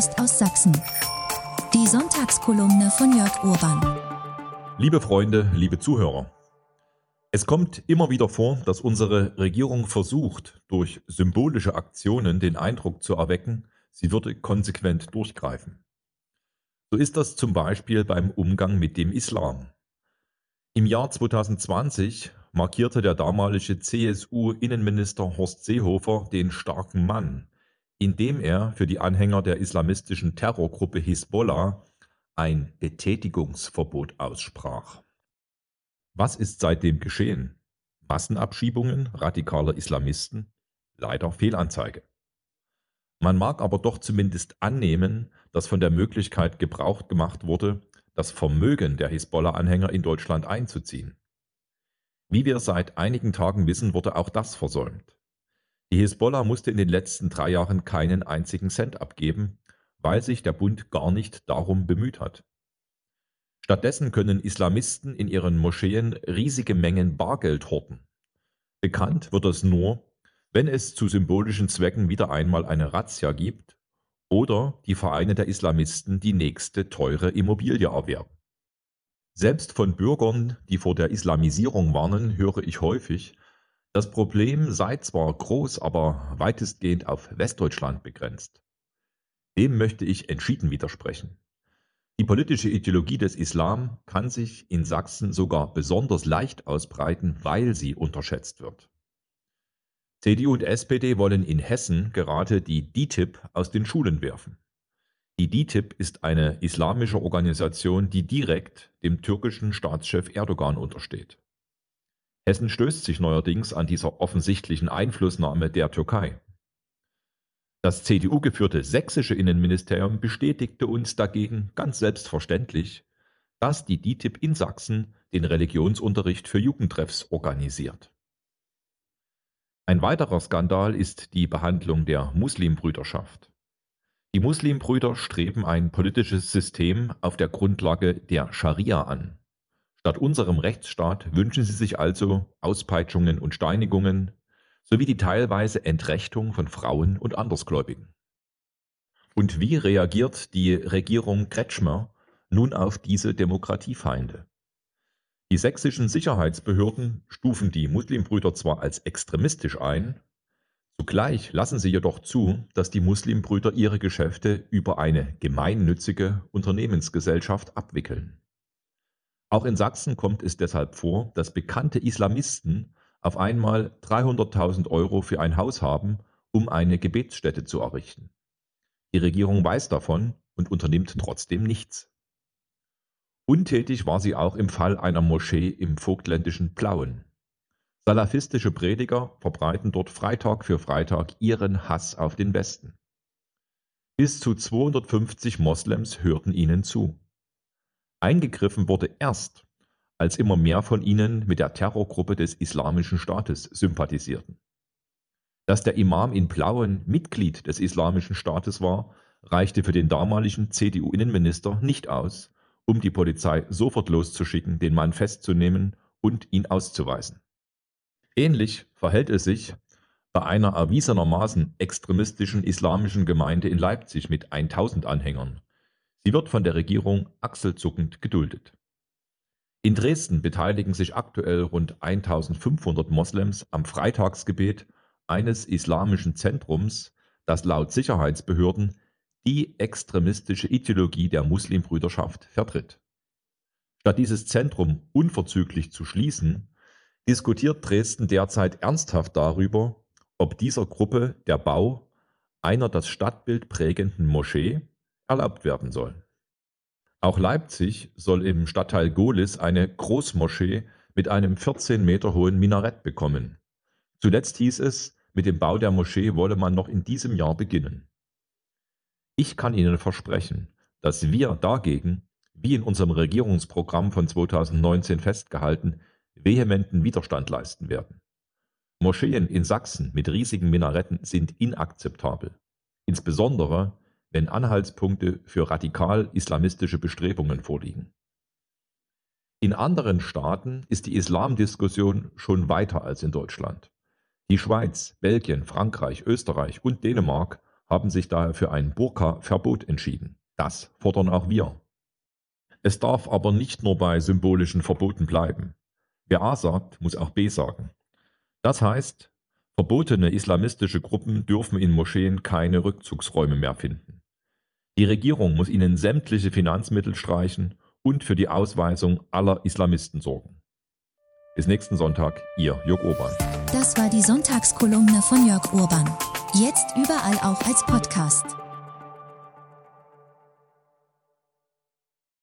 Post aus Sachsen. Die Sonntagskolumne von Jörg Urban. Liebe Freunde, liebe Zuhörer. Es kommt immer wieder vor, dass unsere Regierung versucht, durch symbolische Aktionen den Eindruck zu erwecken, sie würde konsequent durchgreifen. So ist das zum Beispiel beim Umgang mit dem Islam. Im Jahr 2020 markierte der damalige CSU-Innenminister Horst Seehofer den starken Mann, indem er für die Anhänger der islamistischen Terrorgruppe Hisbollah ein Betätigungsverbot aussprach. Was ist seitdem geschehen? Massenabschiebungen radikaler Islamisten? Leider Fehlanzeige. Man mag aber doch zumindest annehmen, dass von der Möglichkeit Gebrauch gemacht wurde, das Vermögen der Hisbollah-Anhänger in Deutschland einzuziehen. Wie wir seit einigen Tagen wissen, wurde auch das versäumt. Die Hisbollah musste in den letzten drei Jahren keinen einzigen Cent abgeben, weil sich der Bund gar nicht darum bemüht hat. Stattdessen können Islamisten in ihren Moscheen riesige Mengen Bargeld horten. Bekannt wird das nur, wenn es zu symbolischen Zwecken wieder einmal eine Razzia gibt oder die Vereine der Islamisten die nächste teure Immobilie erwerben. Selbst von Bürgern, die vor der Islamisierung warnen, höre ich häufig, das Problem sei zwar groß, aber weitestgehend auf Westdeutschland begrenzt. Dem möchte ich entschieden widersprechen. Die politische Ideologie des Islam kann sich in Sachsen sogar besonders leicht ausbreiten, weil sie unterschätzt wird. CDU und SPD wollen in Hessen gerade die DITIB aus den Schulen werfen. Die DİTİB ist eine islamische Organisation, die direkt dem türkischen Staatschef Erdogan untersteht. Hessen stößt sich neuerdings an dieser offensichtlichen Einflussnahme der Türkei. Das CDU-geführte sächsische Innenministerium bestätigte uns dagegen ganz selbstverständlich, dass die DİTİB in Sachsen den Religionsunterricht für Jugendtreffs organisiert. Ein weiterer Skandal ist die Behandlung der Muslimbrüderschaft. Die Muslimbrüder streben ein politisches System auf der Grundlage der Scharia an. Statt unserem Rechtsstaat wünschen sie sich also Auspeitschungen und Steinigungen sowie die teilweise Entrechtung von Frauen und Andersgläubigen. Und wie reagiert die Regierung Kretschmer nun auf diese Demokratiefeinde? Die sächsischen Sicherheitsbehörden stufen die Muslimbrüder zwar als extremistisch ein, Zugleich lassen sie jedoch zu, dass die Muslimbrüder ihre Geschäfte über eine gemeinnützige Unternehmensgesellschaft abwickeln. Auch in Sachsen kommt es deshalb vor, dass bekannte Islamisten auf einmal 300.000 Euro für ein Haus haben, um eine Gebetsstätte zu errichten. Die Regierung weiß davon und unternimmt trotzdem nichts. Untätig war sie auch im Fall einer Moschee im vogtländischen Plauen. Salafistische Prediger verbreiten dort Freitag für Freitag ihren Hass auf den Westen. Bis zu 250 Moslems hörten ihnen zu. Eingegriffen wurde erst, als immer mehr von ihnen mit der Terrorgruppe des Islamischen Staates sympathisierten. Dass der Imam in Plauen Mitglied des Islamischen Staates war, reichte für den damaligen CDU-Innenminister nicht aus, um die Polizei sofort loszuschicken, den Mann festzunehmen und ihn auszuweisen. Ähnlich verhält es sich bei einer erwiesenermaßen extremistischen islamischen Gemeinde in Leipzig mit 1000 Anhängern. Sie wird von der Regierung achselzuckend geduldet. In Dresden beteiligen sich aktuell rund 1500 Moslems am Freitagsgebet eines islamischen Zentrums, das laut Sicherheitsbehörden die extremistische Ideologie der Muslimbrüderschaft vertritt. Statt dieses Zentrum unverzüglich zu schließen, diskutiert Dresden derzeit ernsthaft darüber, ob dieser Gruppe der Bau einer das Stadtbild prägenden Moschee erlaubt werden soll. Auch Leipzig soll im Stadtteil Gohlis eine Großmoschee mit einem 14 Meter hohen Minarett bekommen. Zuletzt hieß es, mit dem Bau der Moschee wolle man noch in diesem Jahr beginnen. Ich kann Ihnen versprechen, dass wir dagegen, wie in unserem Regierungsprogramm von 2019 festgehalten, vehementen Widerstand leisten werden. Moscheen in Sachsen mit riesigen Minaretten sind inakzeptabel, insbesondere wenn Anhaltspunkte für radikal-islamistische Bestrebungen vorliegen. In anderen Staaten ist die Islamdiskussion schon weiter als in Deutschland. Die Schweiz, Belgien, Frankreich, Österreich und Dänemark haben sich daher für ein Burka-Verbot entschieden. Das fordern auch wir. Es darf aber nicht nur bei symbolischen Verboten bleiben. Wer A sagt, muss auch B sagen. Das heißt, verbotene islamistische Gruppen dürfen in Moscheen keine Rückzugsräume mehr finden. Die Regierung muss ihnen sämtliche Finanzmittel streichen und für die Ausweisung aller Islamisten sorgen. Bis nächsten Sonntag, Ihr Jörg Urban. Das war die Sonntagskolumne von Jörg Urban. Jetzt überall auch als Podcast.